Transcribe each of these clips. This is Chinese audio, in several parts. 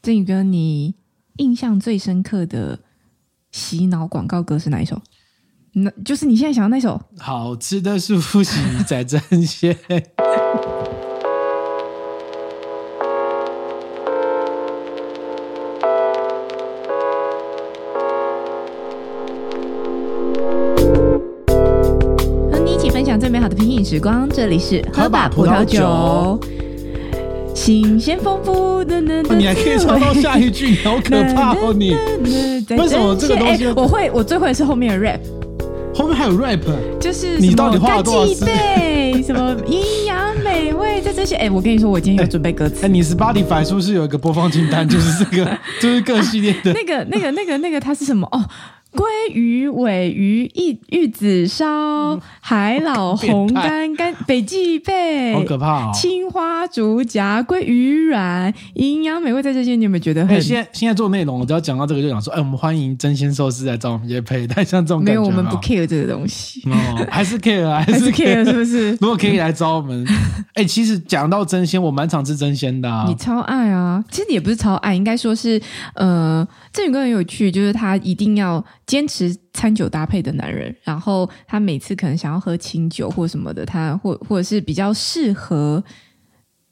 振宇哥，你印象最深刻的洗脑广告歌是哪一首？那就是你现在想的那首？好吃的舒芙洗在争鲜。和你一起分享最美好的品饮时光，这里是喝吧葡萄酒。新鲜丰富的，你还可以唱到下一句，好可怕哦！你为什么这个东西？我会，我最会是后面的 rap，后面还有 rap，就是你到底花了多少时间？什么营养美味在这些？哎，我跟你说，我今天有准备歌词。哎，你 Spotify 是不是有一个播放清单？就是这个，就是各系列的。那个、那个、那个、那个，它是什么？哦。鲑鱼、尾鱼、玉玉子烧、海老红干干、北极贝，好可怕哦！青花竹夹、鲑鱼软，营养美味在这些，你有没有觉得很？现在现在做内容，我只要讲到这个，就想说，哎，我们欢迎真鲜寿司来找我们接配，但像这种没有，我们不 care 这个东西，哦，还是 care，还是 care，是不是？如果可以来找我们，哎，其实讲到真鲜，我蛮常吃真鲜的，你超爱啊！其实也不是超爱，应该说是，呃，振宇哥很有趣，就是他一定要。坚持餐酒搭配的男人，然后他每次可能想要喝清酒或什么的，他或或者是比较适合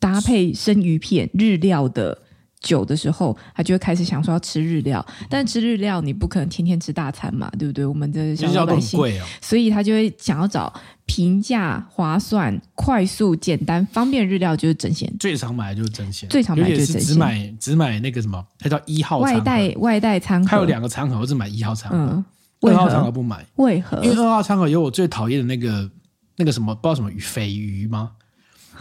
搭配生鱼片日料的酒的时候，他就会开始想说要吃日料。但吃日料你不可能天天吃大餐嘛，对不对？我们的小老百姓，所以他就会想要找平价、划算、快速、简单、方便日料，就是整鲜。最常买的就是整鲜，最常买的就是。只买只买那个什么，它叫一号外带外带餐盒，还有两个餐盒，我只买一号餐盒，嗯、二号餐盒不买。为何？因为二号餐盒有我最讨厌的那个那个什么，不知道什么鱼，肥鱼吗？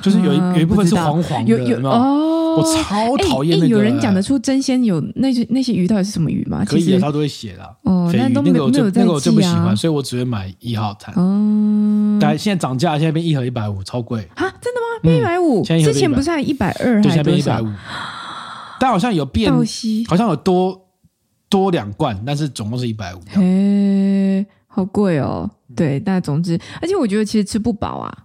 就是有一有一部分是黄黄的，有有哦，我超讨厌那个。有人讲得出真鲜有那些那些鱼到底是什么鱼吗？可以，他都会写的。哦，那都没有那个我最不喜欢，所以我只会买一号餐。哦，但现在涨价，现在变一盒一百五，超贵啊！真的吗？变一百五？之前不是还一百二？对，现在变一百五。但好像有变，好像有多多两罐，但是总共是一百五。嘿，好贵哦。对，但总之，而且我觉得其实吃不饱啊。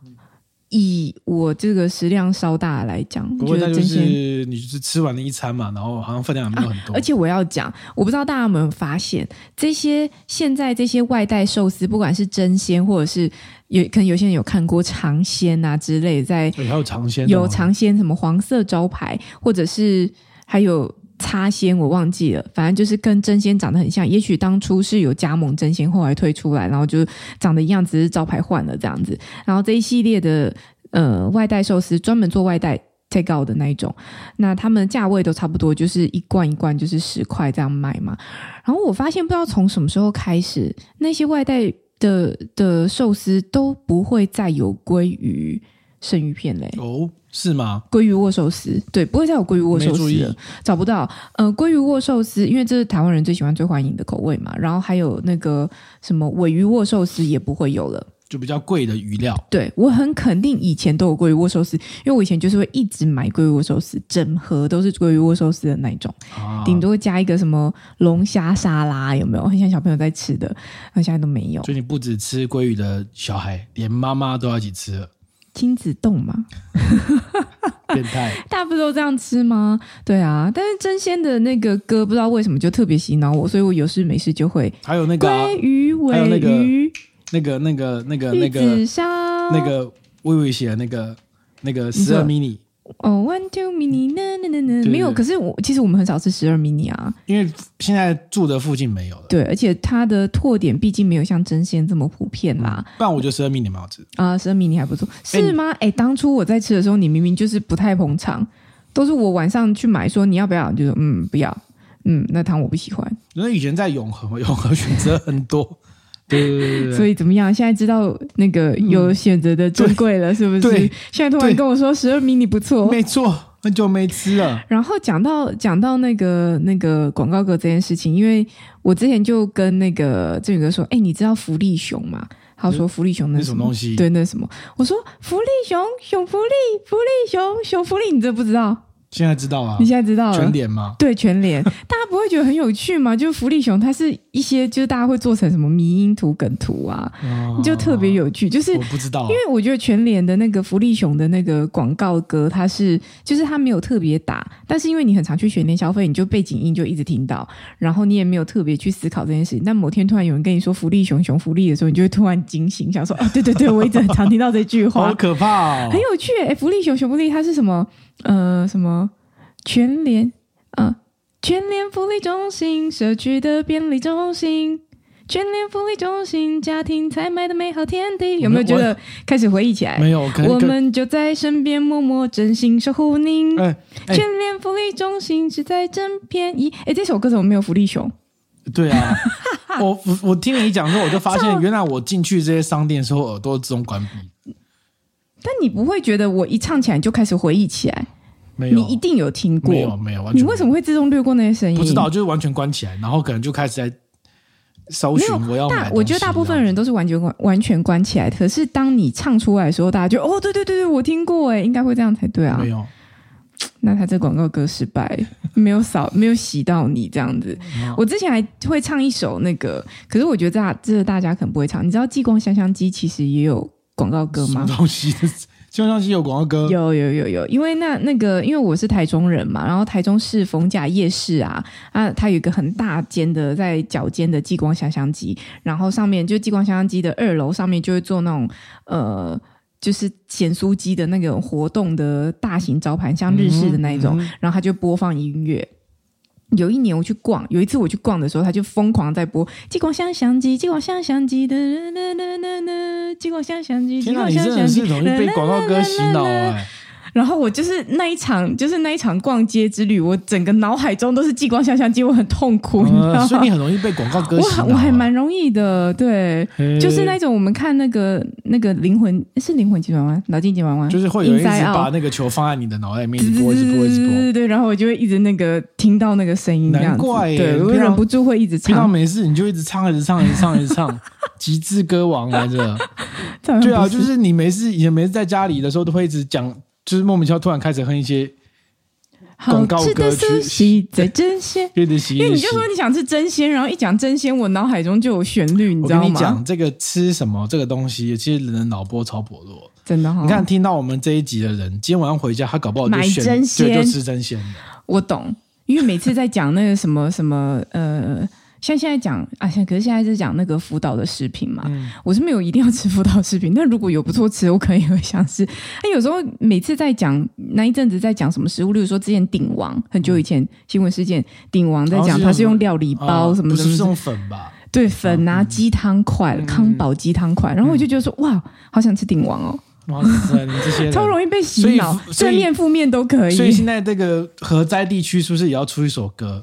以我这个食量稍大来讲，不过那就是你就是吃完了一餐嘛，然后好像分量也没有很多。啊、而且我要讲，我不知道大家有没有发现，这些现在这些外带寿司，不管是真鲜或者是有可能有些人有看过尝鲜啊之类，在还有尝鲜，有尝鲜什么黄色招牌，或者是还有。擦仙我忘记了，反正就是跟真仙长得很像。也许当初是有加盟真仙，后来退出来，然后就长得一样，只是招牌换了这样子。然后这一系列的呃外带寿司，专门做外带 take out 的那一种，那他们价位都差不多，就是一罐一罐就是十块这样卖嘛。然后我发现不知道从什么时候开始，那些外带的的寿司都不会再有鲑鱼生鱼片嘞。是吗？鲑鱼握寿司，对，不会再有鲑鱼握寿司了，找不到。呃，鲑鱼握寿司，因为这是台湾人最喜欢、最欢迎的口味嘛。然后还有那个什么尾鱼握寿司也不会有了，就比较贵的鱼料。对，我很肯定以前都有鲑鱼握寿司，因为我以前就是会一直买鲑鱼握寿司，整盒都是鲑鱼握寿司的那种，啊、顶多加一个什么龙虾沙拉，有没有？很像小朋友在吃的，那现在都没有。所以你不止吃鲑鱼的小孩，连妈妈都要一起吃了。亲子冻嘛，变态，大家不都这样吃吗？对啊，但是真鲜的那个歌不知道为什么就特别洗脑我，所以我有事没事就会。还有那个鲑鱼、尾鱼，那个、那个、那个、那个、那个微微写的那个那个十二 mini。哦，one two mini，那那那那没有。可是我其实我们很少吃十二 mini 啊，因为现在住的附近没有了。对，而且它的拓点毕竟没有像真鲜这么普遍啦。不然我觉得十二 mini 蛮好吃啊，十二 mini 还不错，是吗？哎，当初我在吃的时候，你明明就是不太捧场，都是我晚上去买，说你要不要，就说嗯不要，嗯那汤我不喜欢。因为以前在永和，永和选择很多。对，对，对，所以怎么样？现在知道那个有选择的珍贵了，是不是？对，现在突然跟我说十二 mini 不错，没错，很久没吃了。然后讲到讲到那个那个广告格这件事情，因为我之前就跟那个振宇哥说，哎，你知道福利熊吗？他说福利熊那什么东西？对，那什么？我说福利熊，熊福利，福利熊，熊福利，你这不知道？现在知道了，你现在知道了全联吗？对，全联，大家不会觉得很有趣吗？就是福利熊，它是一些就是大家会做成什么迷因图、梗图啊，哦、就特别有趣。就是我不知道，因为我觉得全联的那个福利熊的那个广告歌，它是就是它没有特别打，但是因为你很常去全联消费，你就背景音就一直听到，然后你也没有特别去思考这件事情。但某天突然有人跟你说福利熊熊福利的时候，你就会突然惊醒，想说哦，对对对，我一直很常听到这句话，好可怕、哦，很有趣。哎，福利熊熊福利它是什么？呃，什么？全联，呃，全联福利中心，社区的便利中心，全联福利中心，家庭采买的美好天地，有没有觉得开始回忆起来？没有，我们就在身边，默默真心守护您。哎哎、全联福利中心只在真便宜。哎，这首歌怎么没有福利熊？对啊，我我我听你讲之后，我就发现 原来我进去这些商店的时候，耳朵自动关闭。但你不会觉得我一唱起来就开始回忆起来？没有，你一定有听过，没有没有，完全。你为什么会自动略过那些声音？不知道，就是完全关起来，然后可能就开始在搜寻我要买。大，我觉得大部分人都是完全关完全关起来。可是当你唱出来的时候，大家就哦，对对对对，我听过，哎，应该会这样才对啊。没有，那他这广告歌失败，没有扫，没有洗到你这样子。我之前还会唱一首那个，可是我觉得大这个大家可能不会唱。你知道继光香香鸡其实也有广告歌吗？什么东西？就像是有广告歌，有有有有，因为那那个，因为我是台中人嘛，然后台中市逢甲夜市啊啊，它有一个很大间的在脚尖的激光香香机，然后上面就激光香香机的二楼上面就会做那种呃，就是咸酥鸡的那个活动的大型招牌，像日式的那一种，嗯嗯、然后他就播放音乐。有一年我去逛，有一次我去逛的时候，他就疯狂在播《激光香香鸡》，《继光香香鸡》的，《继光香香机》。天哪，你真的是容易被广告歌洗脑哎！然后我就是那一场，就是那一场逛街之旅，我整个脑海中都是激光香香机，我很痛苦，你知道吗？所以你很容易被广告歌洗脑。我我还蛮容易的，对，就是那种我们看那个那个灵魂是灵魂急转弯，脑筋急转弯，就是会有人一直把那个球放在你的脑袋里面，一直播，一直播，一直播，对对，然后我就会一直那个听到那个声音，难怪，对，我忍不住会一直唱。平常没事你就一直唱，一直唱，一直唱，一直唱，极致歌王来着。对啊，就是你没事，以前没事在家里的时候都会一直讲。就是莫名其妙突然开始哼一些广告歌曲，在争鲜，因为你就说你想吃真鲜，然后一讲真鲜，我脑海中就有旋律，你知道吗？我跟你讲，这个吃什么这个东西，其实人的脑波超薄弱，真的、哦。你看，听到我们这一集的人，今天晚上回家，他搞不好就选买真鲜，就吃真鲜。我懂，因为每次在讲那个什么什么呃。像现在讲啊，现可是现在是讲那个福岛的食品嘛，嗯、我是没有一定要吃福岛食品，但如果有不错吃，我可能也会想吃。那有时候每次在讲那一阵子在讲什么食物，例如说之前鼎王很久以前新闻事件，鼎王在讲他是用料理包什么的，不是用粉吧？对，粉啊，鸡汤块，康宝鸡汤块，然后我就觉得说哇，好想吃鼎王哦。哇塞，你这些 超容易被洗脑，正面负面都可以。所以现在这个核灾地区是不是也要出一首歌？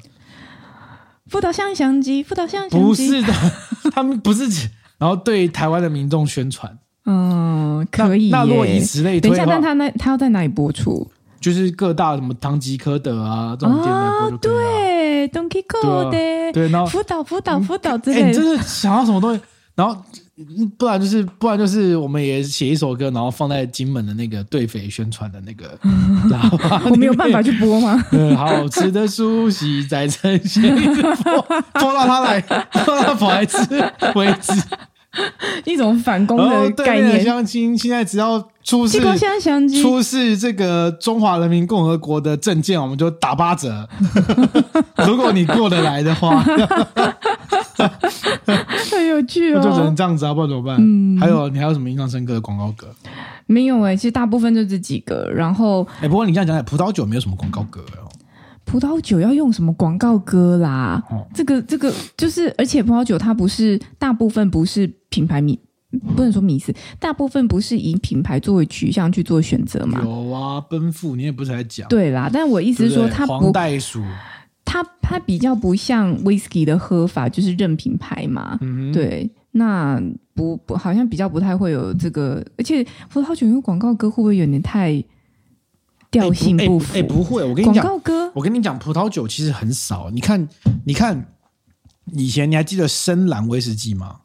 福岛相相机，福岛香香鸡，不是的，他们不是，然后对台湾的民众宣传，嗯，可以。那若以此类推，等一下，但他那他要在哪里播出？就是各大什么唐吉诃德啊这种店来播就可以了。对，唐吉诃德，对，然后福岛福岛福岛之类的。你这是想要什么东西？然后。不然就是，不然就是，我们也写一首歌，然后放在金门的那个对匪宣传的那个，我没有办法去播吗？对，好吃的苏西在呈现，一直播，播到他来，播到他跑来吃为止。一种反攻的概念。相亲现在只要出示出示这个中华人民共和国的证件，我们就打八折。如果你过得来的话。很有趣哦，就只能这样子啊，不然怎么办？嗯，还有你还有什么印象深刻的广告歌？没有哎、欸，其实大部分就这几个。然后，哎、欸，不过你这样讲讲，葡萄酒没有什么广告歌哦。葡萄酒要用什么广告歌啦？哦、这个这个就是，而且葡萄酒它不是大部分不是品牌迷，不能说迷思，大部分不是以品牌作为取向去做选择嘛？有啊，奔赴你也不是在讲对啦，但我意思是说它不黄袋鼠。它它它比较不像 whisky 的喝法，就是认品牌嘛。嗯、对，那不不好像比较不太会有这个，而且葡萄酒用广告歌会不会有点太调性不符？哎、欸欸欸，不会，我跟你讲，广告歌，我跟你讲，葡萄酒其实很少。你看，你看，以前你还记得深蓝威士忌吗？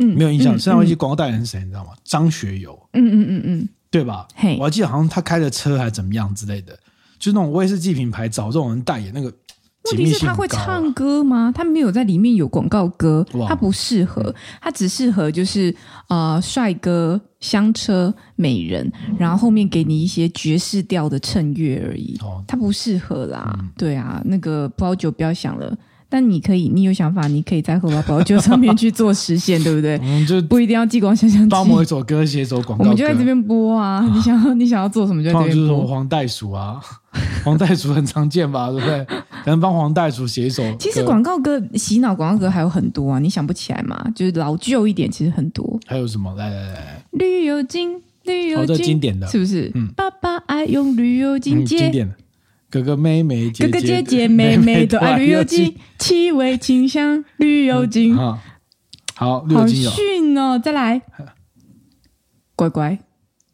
嗯，没有印象。嗯、深蓝威士忌广告代言人是谁？你知道吗？张学友。嗯嗯嗯嗯，对吧？嘿，我还记得好像他开的车还怎么样之类的。就是那种威士忌品牌找这种人代言那个。问题是他会唱歌吗？他没有在里面有广告歌，他不适合，他只适合就是呃帅哥、香车、美人，然后后面给你一些爵士调的衬乐而已，他不适合啦。嗯、对啊，那个葡萄酒不要想了。但你可以，你有想法，你可以在荷包包酒上面去做实现，对不对？嗯，就不一定要激光想象机。帮某一首歌写一首广告，我们就在这边播啊！你想要，你想要做什么就在这边播。就是什么黄袋鼠啊，黄袋鼠很常见吧？对不对？可能帮黄袋鼠写一首。其实广告歌洗脑广告歌还有很多啊，你想不起来吗？就是老旧一点，其实很多。还有什么？来来来，绿油精，绿油精，经典的，是不是？嗯，爸爸爱用绿油精，经典的。哥哥妹妹姐姐，哥哥姐姐妹妹都爱绿油精，气味清香绿油精。好，好，绿油精好逊哦！再来，乖乖，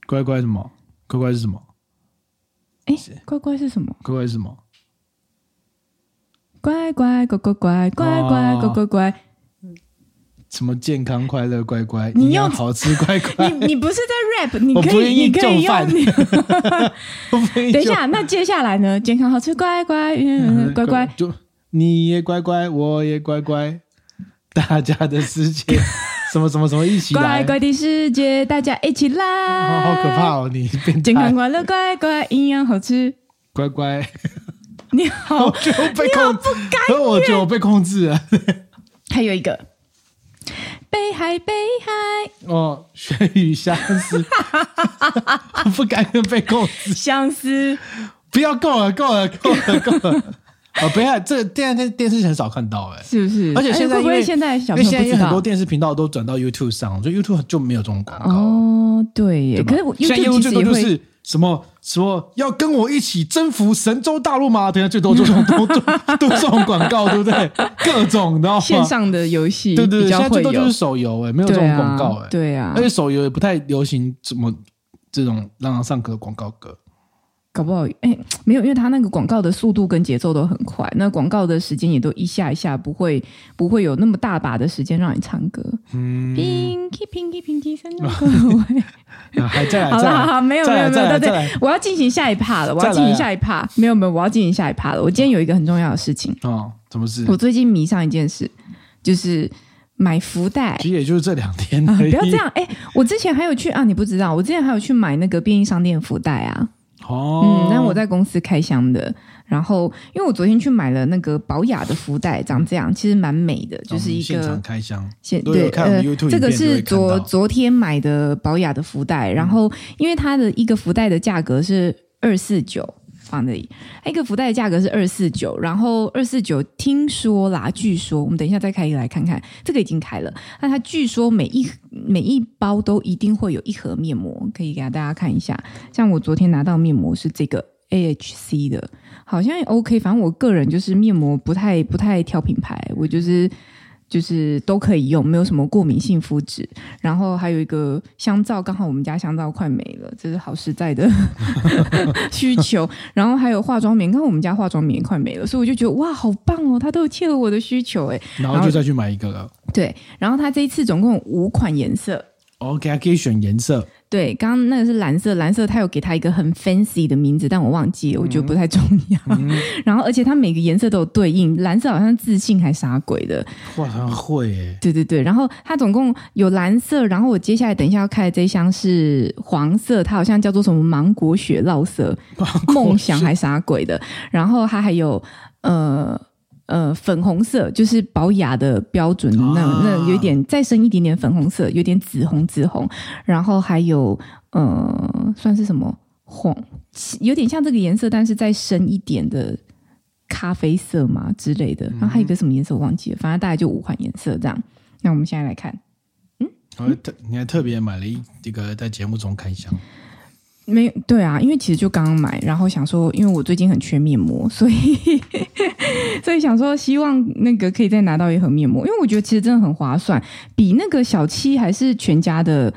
乖乖什么？乖乖是什么？哎，乖乖是什么？乖乖是什么？乖乖，乖乖，乖乖，乖乖，乖乖。什么健康快乐乖乖，你要好吃乖乖。你你不是在 rap，你可以你可以用。等一下，那接下来呢？健康好吃乖乖，乖乖，就你也乖乖，我也乖乖，大家的世界，什么什么什么一起来，乖乖的世界，大家一起来。好可怕哦！你健康快乐乖乖，营养好吃乖乖。你好，你好不甘愿，我觉得我被控制了。还有一个。北海，北海哦，雪雨相思，不甘愿被控制。相思，不要够了，够了，够了，够了。哦，北海这个电电电视很少看到，哎，是不是？而且现在因为现在因为现在因为很多电视频道都转到 YouTube 上，所以 YouTube 就没有这种广告。哦，对耶，可是 YouTube 最多就是。什么什么要跟我一起征服神州大陆吗？等下最多就这种都都 都这种广告，对不对？各种的线上的游戏，对对对，现在最多就是手游，哎，没有这种广告，哎，对啊，而且手游也不太流行怎么这种让他上课的广告歌。搞不好，哎，没有，因为他那个广告的速度跟节奏都很快，那广告的时间也都一下一下，不会不会有那么大把的时间让你唱歌。嗯，Pinky Pinky Pinky，三种口味。还在，好了，好好，没有，没有，没有，对对，我要进行下一趴了，我要进行下一趴，没有，没有，我要进行下一趴了。我今天有一个很重要的事情哦，什么事？我最近迷上一件事，就是买福袋。其实也就是这两天，啊不要这样。哎，我之前还有去啊，你不知道，我之前还有去买那个便利商店福袋啊。哦，嗯，那我在公司开箱的，然后因为我昨天去买了那个宝雅的福袋，长这样，其实蛮美的，就是一个现场开箱。现对呃，这个是昨昨天买的宝雅的福袋，然后因为它的一个福袋的价格是二四九。放那里，一个福袋的价格是二四九，然后二四九听说啦，据说我们等一下再开一个来看看，这个已经开了。那它据说每一每一包都一定会有一盒面膜，可以给大家看一下。像我昨天拿到面膜是这个 AHC 的，好像也 OK。反正我个人就是面膜不太不太挑品牌，我就是。就是都可以用，没有什么过敏性肤质。然后还有一个香皂，刚好我们家香皂快没了，这是好实在的 需求。然后还有化妆棉，刚好我们家化妆棉快没了，所以我就觉得哇，好棒哦，它都有切合我的需求哎。然后就再去买一个了。对，然后它这一次总共有五款颜色。OK，还可以选颜色。对，刚刚那个是蓝色，蓝色它有给它一个很 fancy 的名字，但我忘记了，我觉得不太重要。嗯、然后，而且它每个颜色都有对应，蓝色好像自信还啥鬼的，哇，好像会耶。对对对，然后它总共有蓝色，然后我接下来等一下要开的这一箱是黄色，它好像叫做什么芒果雪酪色，梦想还啥鬼的。然后它还有呃。呃，粉红色就是保雅的标准，那那有点再深一点点粉红色，有点紫红紫红，然后还有呃，算是什么黄，有点像这个颜色，但是再深一点的咖啡色嘛之类的。然后还有一个什么颜色我忘记了，反正大概就五款颜色这样。那我们现在来看，嗯，我特你还特别买了一这个在节目中开箱。没对啊，因为其实就刚刚买，然后想说，因为我最近很缺面膜，所以 所以想说，希望那个可以再拿到一盒面膜，因为我觉得其实真的很划算，比那个小七还是全家的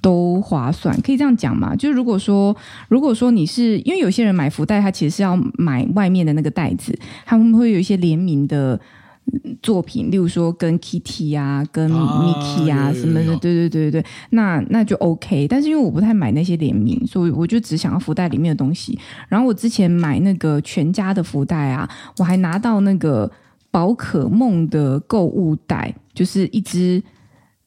都划算，可以这样讲嘛？就如果说如果说你是因为有些人买福袋，他其实是要买外面的那个袋子，他们会有一些联名的作品，例如说跟 Kitty 啊、跟 Mickey 啊什么的，对对对对对，那那就 OK。但是因为我不太买那些联名，所以我就只想要福袋里面的东西。然后我之前买那个全家的福袋啊，我还拿到那个宝可梦的购物袋，就是一只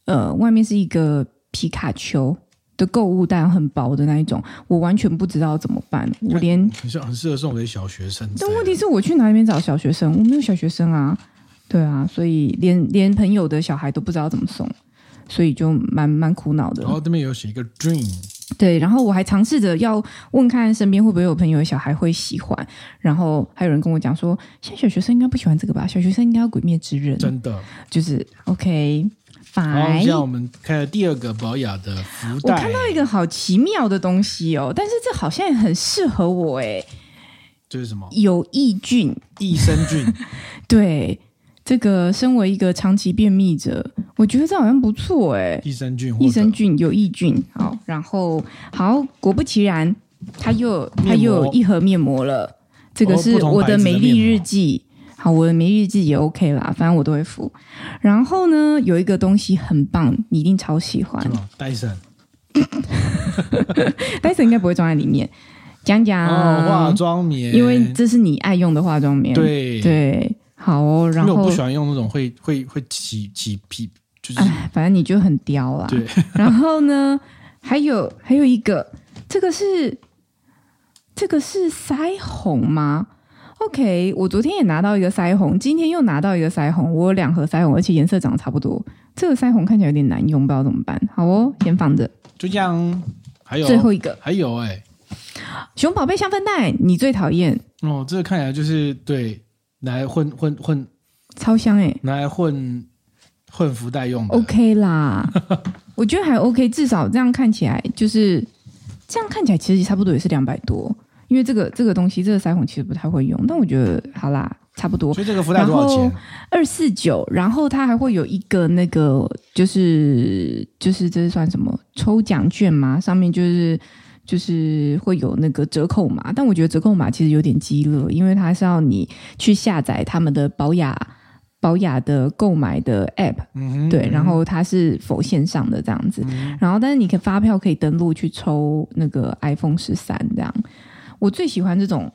呃，外面是一个皮卡丘的购物袋，很薄的那一种，我完全不知道怎么办。我连很适合送给小学生。但问题是我去哪里面找小学生？我没有小学生啊。对啊，所以连连朋友的小孩都不知道怎么送，所以就蛮蛮苦恼的。然后这边有写一个 dream，对，然后我还尝试着要问看身边会不会有朋友的小孩会喜欢，然后还有人跟我讲说，现在小学生应该不喜欢这个吧？小学生应该要鬼灭之刃，真的就是 OK。好，现在我们看了第二个保雅的福袋，我看到一个好奇妙的东西哦，但是这好像也很适合我哎。这是什么？有益菌，益生菌，对。这个身为一个长期便秘者，我觉得这好像不错哎。益生菌，益生菌有益菌，好，然后好，果不其然，它又它又有一盒面膜了。这个是我的美丽日记，好，我的美丽日记也 OK 啦，反正我都会敷。然后呢，有一个东西很棒，你一定超喜欢。什么？戴森？戴森应该不会装在里面。讲讲、哦、化妆棉，因为这是你爱用的化妆棉。对对。好哦，然后因为我不喜欢用那种会会会起起皮，就是哎，反正你就很刁啦。对，然后呢，还有还有一个，这个是这个是腮红吗？OK，我昨天也拿到一个腮红，今天又拿到一个腮红，我有两盒腮红，而且颜色长得差不多。这个腮红看起来有点难用，不知道怎么办。好哦，先放着。就这样，还有最后一个，还有哎、欸，熊宝贝香氛袋，你最讨厌哦。这个看起来就是对。拿来混混混，超香哎、欸！拿来混混福袋用的，OK 啦，我觉得还 OK，至少这样看起来就是这样看起来，其实差不多也是两百多。因为这个这个东西，这个腮红其实不太会用，但我觉得好啦，差不多。所以这个福袋多少钱？二四九，然后它还会有一个那个，就是就是这是算什么抽奖券吗？上面就是。就是会有那个折扣码，但我觉得折扣码其实有点鸡肋，因为它是要你去下载他们的保雅保雅的购买的 app，嗯，对，然后它是否线上的这样子，嗯，然后但是你可以发票可以登录去抽那个 iPhone 十三这样。我最喜欢这种，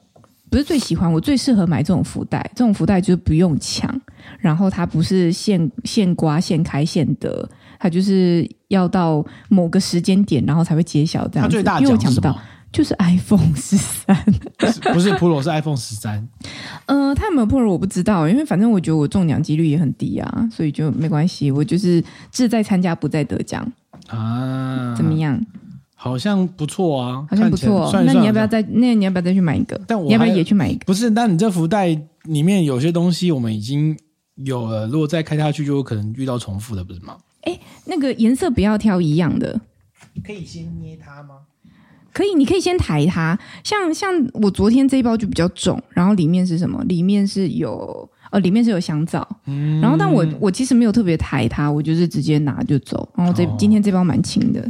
不是最喜欢，我最适合买这种福袋，这种福袋就是不用抢，然后它不是现现刮现开现得。它就是要到某个时间点，然后才会揭晓这样子。它最大？因为我抢不到，就是 iPhone 十三，不是 Pro，是 iPhone 十三。呃，它有没有 Pro 我不知道，因为反正我觉得我中奖几率也很低啊，所以就没关系。我就是志在参加，不在得奖啊。怎么样？好像不错啊，好像不错。那你要不要再？那你要不要再去买一个？但我你要不要也去买一个？不是，但你这福袋里面有些东西我们已经有了，如果再开下去，就有可能遇到重复的，不是吗？哎，那个颜色不要挑一样的。可以先捏它吗？可以，你可以先抬它。像像我昨天这一包就比较重，然后里面是什么？里面是有呃，里面是有香皂。嗯。然后，但我我其实没有特别抬它，我就是直接拿就走。然后这、哦、今天这包蛮轻的。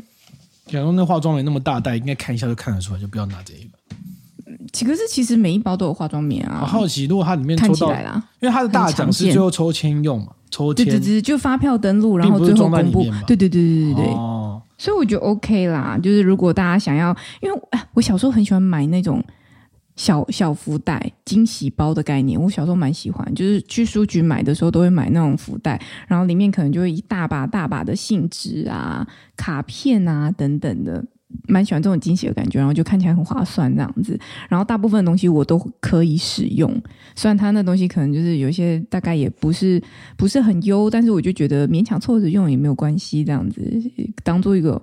假如那化妆棉那么大袋，应该看一下就看得出来，就不要拿这一个。其实其实每一包都有化妆棉啊。我好奇，如果它里面抽到，看起来啦，因为它的大奖是最后抽签用嘛。抽签，对对对，就发票登录，然后最后公布。对对对对对对。哦。所以我觉得 OK 啦，就是如果大家想要，因为我小时候很喜欢买那种小小福袋、惊喜包的概念。我小时候蛮喜欢，就是去书局买的时候都会买那种福袋，然后里面可能就会一大把大把的信纸啊、卡片啊等等的。蛮喜欢这种惊喜的感觉，然后就看起来很划算这样子。然后大部分的东西我都可以使用，虽然它那东西可能就是有一些大概也不是不是很优，但是我就觉得勉强凑着用也没有关系，这样子当做一个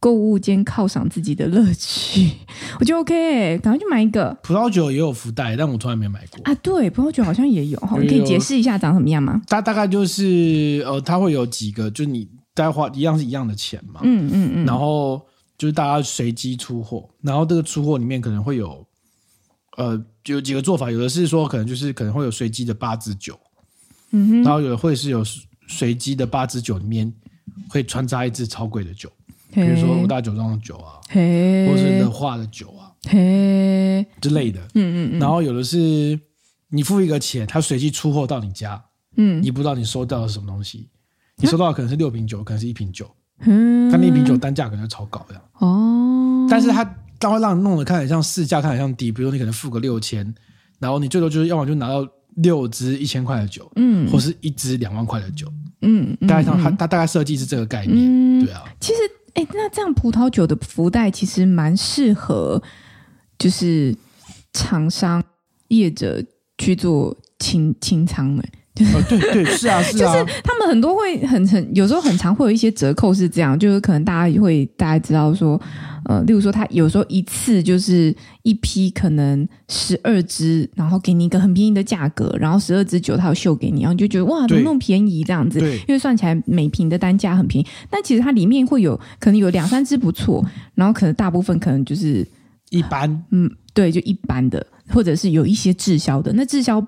购物兼犒赏自己的乐趣，我就 OK。赶快去买一个。葡萄酒也有福袋，但我从来没买过啊。对，葡萄酒好像也有，你可以解释一下长什么样吗？它大概就是呃，它会有几个，就你大概花一样是一样的钱嘛。嗯嗯嗯，然后。就是大家随机出货，然后这个出货里面可能会有，呃，有几个做法，有的是说可能就是可能会有随机的八支酒，嗯哼，然后有的会是有随机的八支酒里面会穿插一支超贵的酒，比如说五大酒庄的酒啊，或者是的化的酒啊，嘿之类的，嗯嗯嗯，然后有的是你付一个钱，他随机出货到你家，嗯，你不知道你收到的是什么东西，你收到的可能是六瓶酒，可能是一瓶酒，嗯，他那瓶酒单价可能就超高的哦，但是他他会让你弄得看起来像市价，看起来像低，比如说你可能付个六千，然后你最多就是要么就拿到六支一千块的酒，嗯，或是一支两万块的酒，嗯，大概上他他大概设计是这个概念，嗯、对啊，其实哎，那这样葡萄酒的福袋其实蛮适合，就是厂商业者去做清清仓的。哦，对对是啊 是啊，就是他们很多会很很有时候很常会有一些折扣是这样，就是可能大家会大家知道说，呃，例如说他有时候一次就是一批可能十二支，然后给你一个很便宜的价格，然后十二支酒他有秀给你，然后你就觉得哇怎么那么便宜这样子，因为算起来每瓶的单价很便宜，但其实它里面会有可能有两三支不错，然后可能大部分可能就是一般，嗯，对，就一般的，或者是有一些滞销的，那滞销。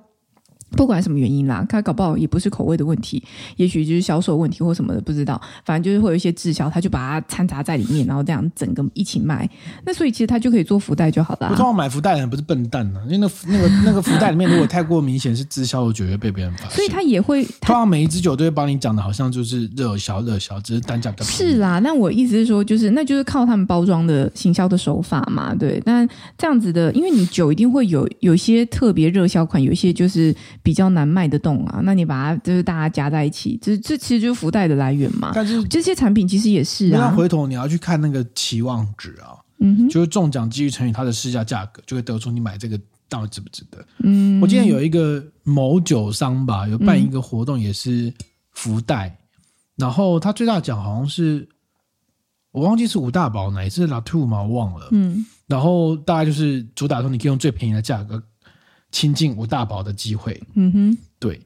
不管什么原因啦，他搞不好也不是口味的问题，也许就是销售问题或什么的，不知道。反正就是会有一些滞销，他就把它掺杂在里面，然后这样整个一起卖。那所以其实他就可以做福袋就好了。我通常买福袋的人不是笨蛋呢、啊，因为那那个那个福袋里面如果太过明显是滞销的酒，会被别人发现。所以他也会，通常每一支酒都会帮你讲的，好像就是热销热销，只是单价比较。是啦，那我意思是说，就是那就是靠他们包装的行销的手法嘛，对。那这样子的，因为你酒一定会有有一些特别热销款，有一些就是比较难卖得动啊，那你把它就是大家加在一起，这这其实就是福袋的来源嘛。但是这些产品其实也是啊。那回头你要去看那个期望值啊，嗯哼，就是中奖几率乘以它的市价价格，就会得出你买这个到底值不值得。嗯，我今天有一个某酒商吧，有办一个活动，也是福袋，嗯、然后他最大奖好像是我忘记是五大宝哪一次 Latour 吗？我忘了。嗯，然后大概就是主打说你可以用最便宜的价格亲近吴大宝的机会。嗯哼。对，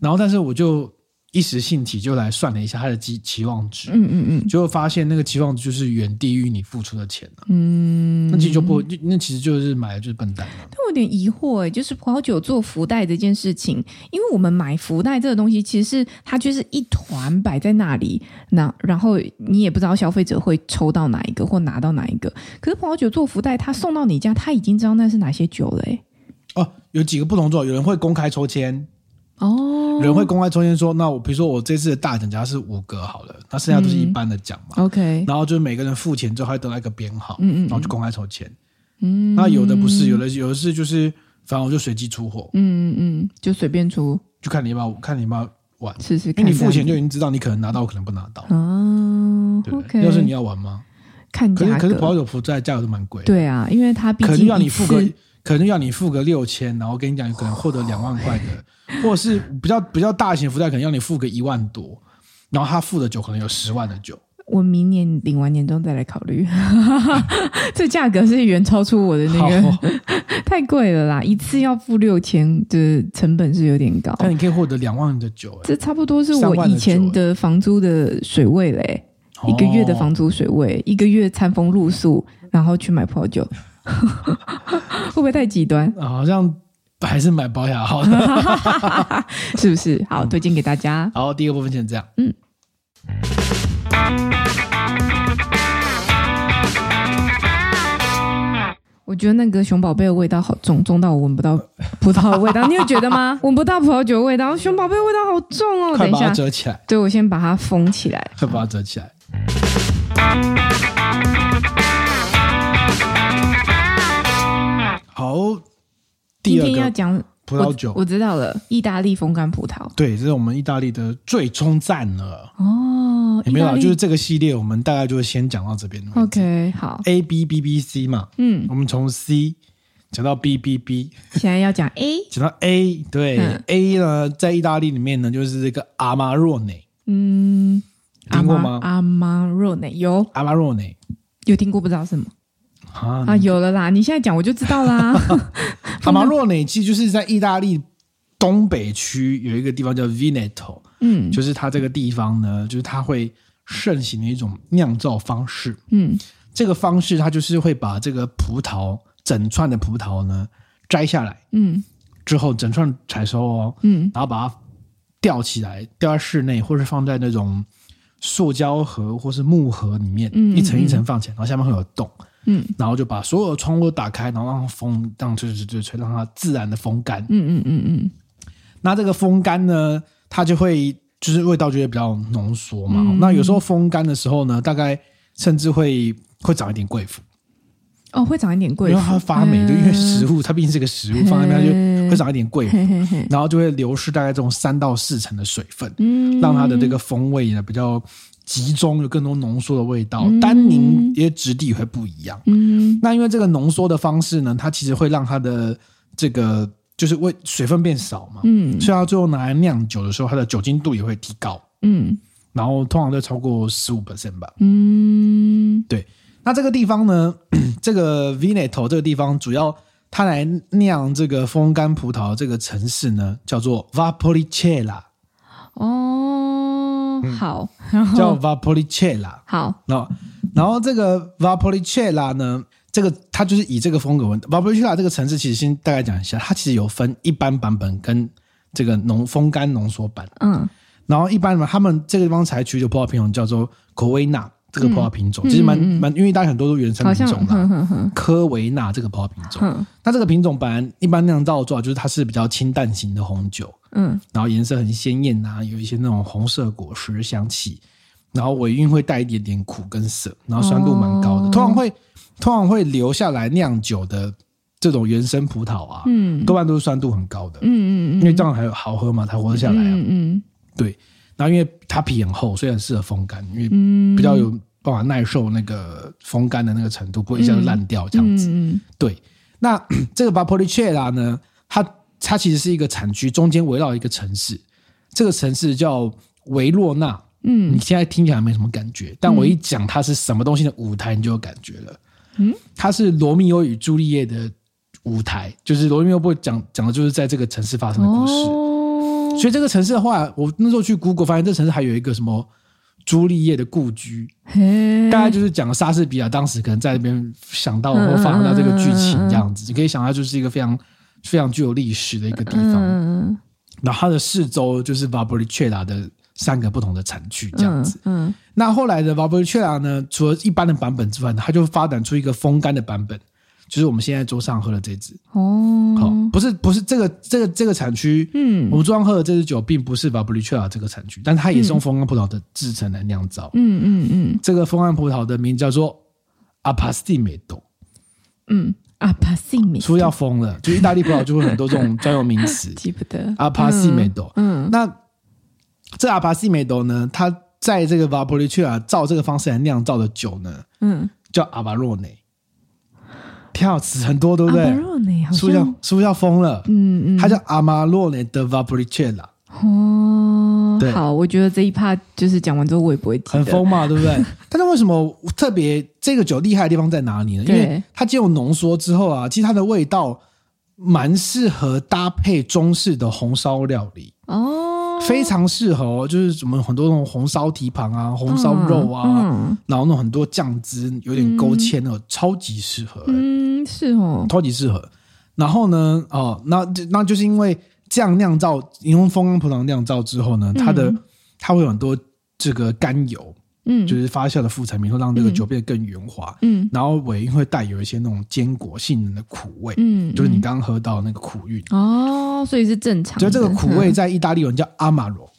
然后但是我就一时兴起，就来算了一下他的期期望值，嗯嗯嗯，结果发现那个期望值就是远低于你付出的钱，嗯，那其实就不，那其实就是买的就是笨蛋。但我有点疑惑诶，就是葡萄酒做福袋这件事情，因为我们买福袋这个东西，其实是它就是一团摆在那里，那然后你也不知道消费者会抽到哪一个或拿到哪一个。可是葡萄酒做福袋，他送到你家，他已经知道那是哪些酒了诶。哦，有几个不同做，有人会公开抽签。哦，有人会公开抽签说，那我比如说我这次的大奖假设是五个好了，那剩下都是一般的奖嘛。嗯、OK，然后就是每个人付钱之后还得到一个编号，嗯，嗯嗯，然后就公开抽签。嗯，那有的不是，有的有的是就是，反正我就随机出货。嗯嗯嗯，就随便出，就看你要不要，看你要不要玩，试试看。因为你付钱就已经知道你可能拿到，我可能不拿到。哦，对，OK。要是你要玩吗？看价格。可是可是葡萄酒福袋价格都蛮贵。对啊，因为它毕竟可能要你付个。可能要你付个六千，然后跟你讲，可能获得两万块的，或者是比较比较大型福袋，可能要你付个一万多，然后他付的酒可能有十万的酒。我明年领完年终再来考虑，这价格是远超出我的那个，好 太贵了啦！一次要付六千，的成本是有点高。但你可以获得两万的酒，这差不多是我以前的房租的水位嘞，一个月的房租水位，一个月餐风露宿，然后去买葡萄酒。会不会太极端？好像还是买保养好的，是不是？好，推荐给大家。好，第一个部分先这样。嗯。我觉得那个熊宝贝的味道好重，重到我闻不到葡萄的味道。你有觉得吗？闻不到葡萄酒的味道，熊宝贝味道好重哦。等一下折起来。对，我先把它封起来。快把它折起来。好，第二个要讲葡萄酒，我知道了，意大利风干葡萄。对，这是我们意大利的最终站了。哦，有没有？就是这个系列，我们大概就先讲到这边。OK，好，A B B B C 嘛，嗯，我们从 C 讲到 B B B，现在要讲 A，讲到 A，对、嗯、A 呢，在意大利里面呢，就是这个阿玛若内。嗯，听过吗？阿玛若内有，阿玛若内有听过，不知道什么。啊，啊，有了啦！你现在讲我就知道啦。阿玛洛内其实就是在意大利东北区有一个地方叫 Veneto，嗯，就是它这个地方呢，就是它会盛行的一种酿造方式。嗯，这个方式它就是会把这个葡萄整串的葡萄呢摘下来，嗯，之后整串采收哦，嗯，然后把它吊起来，吊在室内，或是放在那种塑胶盒或是木盒里面，嗯，一层一层放起来，然后下面会有洞。嗯，然后就把所有的窗户都打开，然后让风让吹吹吹吹，让它自然的风干。嗯嗯嗯嗯。那这个风干呢，它就会就是味道就会比较浓缩嘛。嗯、那有时候风干的时候呢，大概甚至会会长一点贵腐。哦，会长一点贵腐，因为它发霉，就因为食物，它毕竟是个食物，放在那就会长一点贵腐，然后就会流失大概这种三到四成的水分，嗯，让它的这个风味呢比较集中，有更多浓缩的味道，单宁也质地会不一样，嗯，那因为这个浓缩的方式呢，它其实会让它的这个就是为水分变少嘛，嗯，所以它最后拿来酿酒的时候，它的酒精度也会提高，嗯，然后通常都超过十五 percent 吧，嗯，对。那这个地方呢，这个 Veneto 这个地方主要它来酿这个风干葡萄，这个城市呢叫做 Valpolicella。哦，好，叫 Valpolicella。好，然后然后这个 Valpolicella 呢，这个它就是以这个风格闻。Valpolicella 这个城市其实先大概讲一下，它其实有分一般版本跟这个浓风干浓缩版。嗯，然后一般嘛，他们这个地方采取就葡萄品种叫做 Covena。这个葡萄品种、嗯、其实蛮蛮、因为大家很多都原生品种啦。科维纳这个葡萄品种，那这个品种本来一般酿造做法就是它是比较清淡型的红酒，嗯，然后颜色很鲜艳呐，有一些那种红色果实香气，然后尾韵会带一点点苦跟涩，然后酸度蛮高的，哦、通常会通常会留下来酿酒的这种原生葡萄啊，嗯，多半都是酸度很高的，嗯嗯嗯，因为这样还有好喝嘛，才活得下来啊，嗯嗯，对。然后因为它皮很厚，所以很适合风干，因为比较有办法耐受那个风干的那个程度，不会一下就烂掉这样子。嗯、对，那 这个 Valpolicella 呢，它它其实是一个产区，中间围绕一个城市，这个城市叫维洛纳。嗯，你现在听起来没什么感觉，但我一讲它是什么东西的舞台，你就有感觉了。嗯，它是罗密欧与朱丽叶的舞台，就是罗密欧不会讲讲的就是在这个城市发生的故事。哦所以这个城市的话，我那时候去 Google 发现，这个城市还有一个什么朱丽叶的故居，大概就是讲莎士比亚当时可能在那边想到或发生到这个剧情这样子，你可以想到就是一个非常非常具有历史的一个地方。然后它的四周就是 Valpolicella 的三个不同的产区这样子。嗯那后来的 Valpolicella 呢，除了一般的版本之外，它就发展出一个风干的版本。就是我们现在桌上喝的这支。哦，好，不是不是这个这个这个产区，嗯，我们桌上喝的这支酒并不是 Valpolicella 这个产区，但它也是用风干葡萄的制成来酿造，嗯嗯嗯，这个风干葡萄的名字叫做 Appassimento，嗯，Appassimento，说要疯了，就意大利葡萄就会很多这种专有名词，记不得。Appassimento，嗯，那这 Appassimento 呢，它在这个 Valpolicella 照这个方式来酿造的酒呢，嗯，叫 Amarone。跳词很多，对不对？是不是要是不是要疯了？嗯嗯，他叫 Amarone de Valpolicella。哦，对，好，我觉得这一趴就是讲完之后我也不会记得。很疯嘛，对不对？但是为什么特别这个酒厉害的地方在哪里呢？因为它经过浓缩之后啊，其实它的味道蛮适合搭配中式的红烧料理哦。非常适合，就是什么很多那种红烧蹄膀啊、红烧肉啊，嗯嗯、然后那种很多酱汁有点勾芡的，嗯、超级适合。嗯，是哦，超级适合。然后呢，哦，那那就是因为这样酿造，用风干葡萄酿造之后呢，它的、嗯、它会有很多这个甘油。嗯，就是发酵的副产品会让这个酒变得更圆滑。嗯，然后尾韵会带有一些那种坚果性能的苦味。嗯，就是你刚刚喝到那个苦韵。哦，所以是正常的。就这个苦味在意大利文叫阿玛罗。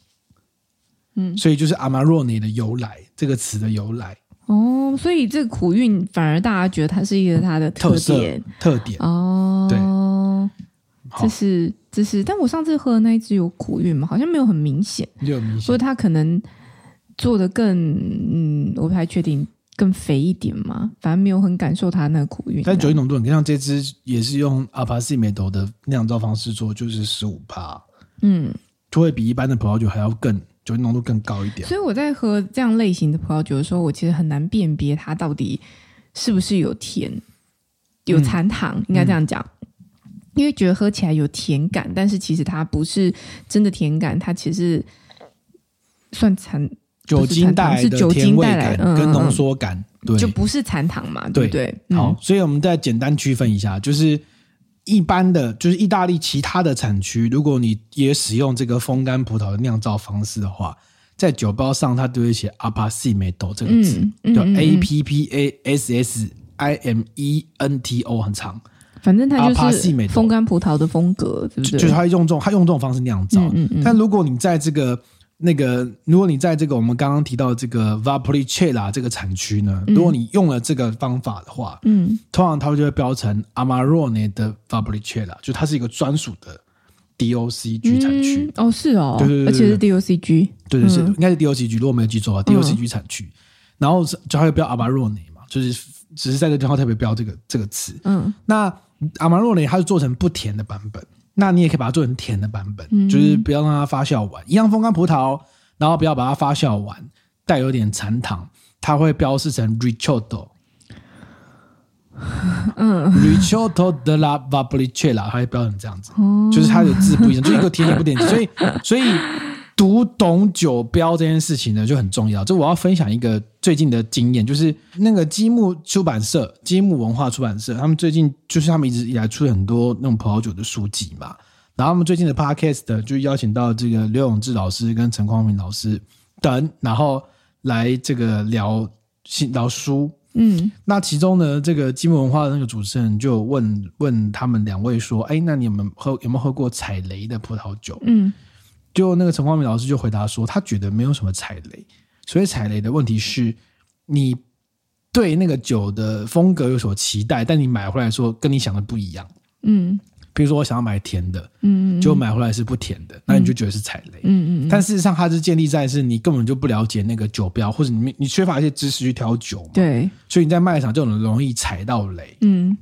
嗯，所以就是 Amarone 的由来，这个词的由来。哦，所以这个苦韵反而大家觉得它是一个它的特点特点。哦，对，这是这是，但我上次喝的那一支有苦韵吗？好像没有很明显，没有明显，所以它可能。做的更嗯，我不太确定，更肥一点嘛，反正没有很感受它那个苦韵。但酒精浓度，你看像这支也是用 Appassimento 的酿造方式做，就是十五帕，嗯，就会比一般的葡萄酒还要更酒精浓度更高一点。所以我在喝这样类型的葡萄酒的时候，我其实很难辨别它到底是不是有甜、有残糖，嗯、应该这样讲，嗯、因为觉得喝起来有甜感，但是其实它不是真的甜感，它其实算残。酒精带来的甜味感跟浓缩感，对，就不是残糖嘛，对不对？好，所以我们再简单区分一下，就是一般的，就是意大利其他的产区，如果你也使用这个风干葡萄的酿造方式的话，在酒标上它都会写 Appassimento 这个字，叫 A P P A S S I M E N T O，很长。反正它就是风干葡萄的风格，对不对？就是他用这种他用这种方式酿造。嗯嗯嗯。但如果你在这个那个，如果你在这个我们刚刚提到的这个 Valpolicella 这个产区呢，如果你用了这个方法的话，嗯，通常它就会标成 Amarone 的 Valpolicella，就它是一个专属的 DOCG 产区。哦，是哦，对对对，而且是 DOCG，对对是，应该是 DOCG，如果没有记错啊，DOCG 产区。然后就还有标 Amarone 嘛，就是只是在这个地方特别标这个这个词。嗯，那 Amarone 它是做成不甜的版本。那你也可以把它做成甜的版本，嗯、就是不要让它发酵完，一样风干葡萄，然后不要把它发酵完，带有点残糖，它会标示成 Ricciotto，嗯，Ricciotto della Valpolicella，它会标成这样子，哦、就是它的字不一样，就一个甜一个不甜，所以所以。读懂酒标这件事情呢，就很重要。这我要分享一个最近的经验，就是那个积木出版社、积木文化出版社，他们最近就是他们一直以来出了很多那种葡萄酒的书籍嘛。然后他们最近的 podcast 就邀请到这个刘永志老师跟陈光明老师等，然后来这个聊新聊书。嗯，那其中呢，这个积木文化的那个主持人就问问他们两位说：“哎，那你们喝有没有喝过踩雷的葡萄酒？”嗯。就那个陈光明老师就回答说，他觉得没有什么踩雷，所以踩雷的问题是，你对那个酒的风格有所期待，但你买回来说跟你想的不一样。嗯，比如说我想要买甜的，嗯，就买回来是不甜的，那你就觉得是踩雷。嗯嗯，但事实上它是建立在是你根本就不了解那个酒标，或者你你缺乏一些知识去挑酒，对，所以你在卖场就很容易踩到雷。嗯。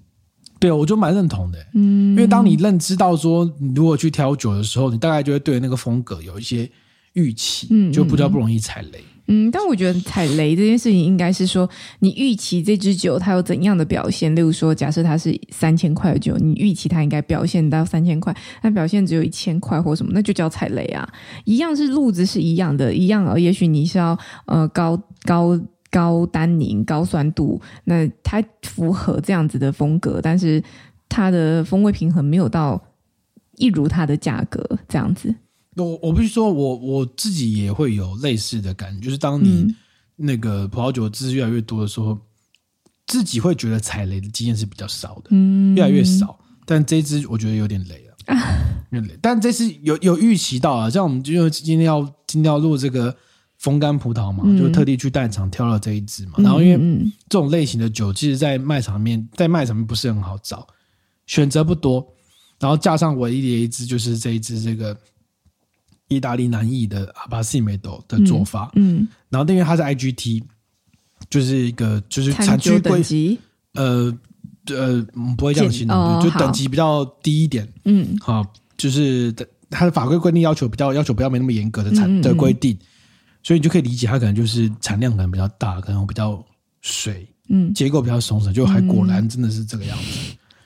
对，我就蛮认同的，嗯，因为当你认知到说，你如果去挑酒的时候，你大概就会对那个风格有一些预期，嗯，就不知道不容易踩雷。嗯，但我觉得踩雷这件事情应该是说，你预期这支酒它有怎样的表现，例如说，假设它是三千块的酒，你预期它应该表现到三千块，它表现只有一千块或什么，那就叫踩雷啊。一样是路子是一样的，一样，也许你是要呃高高。高单宁、高酸度，那它符合这样子的风格，但是它的风味平衡没有到一如它的价格这样子。我我必须说，我我自己也会有类似的感觉，就是当你那个葡萄酒知识越来越多的时候，嗯、自己会觉得踩雷的经验是比较少的，嗯，越来越少。但这支我觉得有点雷了，有点雷。但这次有有预期到啊，像我们就今天要今天要录这个。风干葡萄嘛，就特地去蛋厂挑了这一支嘛。嗯、然后因为这种类型的酒，其实，在卖场里面，在卖场里面不是很好找，选择不多。然后加上唯一的一支，就是这一支这个意大利南意的阿巴西梅多的做法。嗯，嗯然后因为它是 IGT，就是一个就是产区等级，呃呃，不会这样形容，哦、就等级比较低一点。嗯，好，就是它的法规规定要求比较要求不要没那么严格的产、的规定。所以你就可以理解，它可能就是产量可能比较大，可能比较水，嗯，结构比较松散，就还果然真的是这个样子，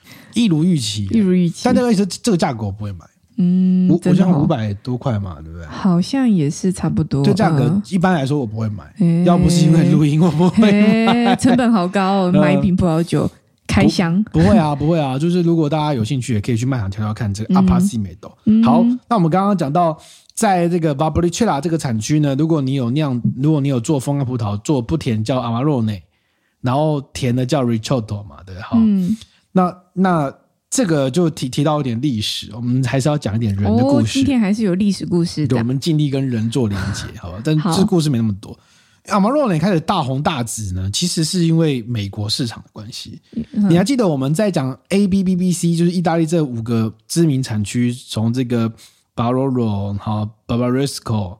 嗯、一如预期，一如预期。但这个意思，这个价格我不会买，嗯，我我想五百多块嘛，对不对？好像也是差不多。这价格一般来说我不会买，嗯、要不是因为录音，我不会买。成本好高，买一瓶葡萄酒。呃开箱不，不会啊，不会啊，就是如果大家有兴趣，也可以去卖场挑挑看这个阿帕西美多。嗯、好，那我们刚刚讲到，在这个 Valpolicella 这个产区呢，如果你有酿，如果你有做风干葡萄，做不甜叫 Amarone，然后甜的叫 Ricciotto 嘛，对，好，嗯、那那这个就提提到一点历史，我们还是要讲一点人的故事。哦、今天还是有历史故事的，对，我们尽力跟人做连接，好吧？但这故事没那么多。阿玛罗内开始大红大紫呢，其实是因为美国市场的关系。嗯、你还记得我们在讲 A B B B C，就是意大利这五个知名产区，从这个巴罗罗，好，Barbaresco，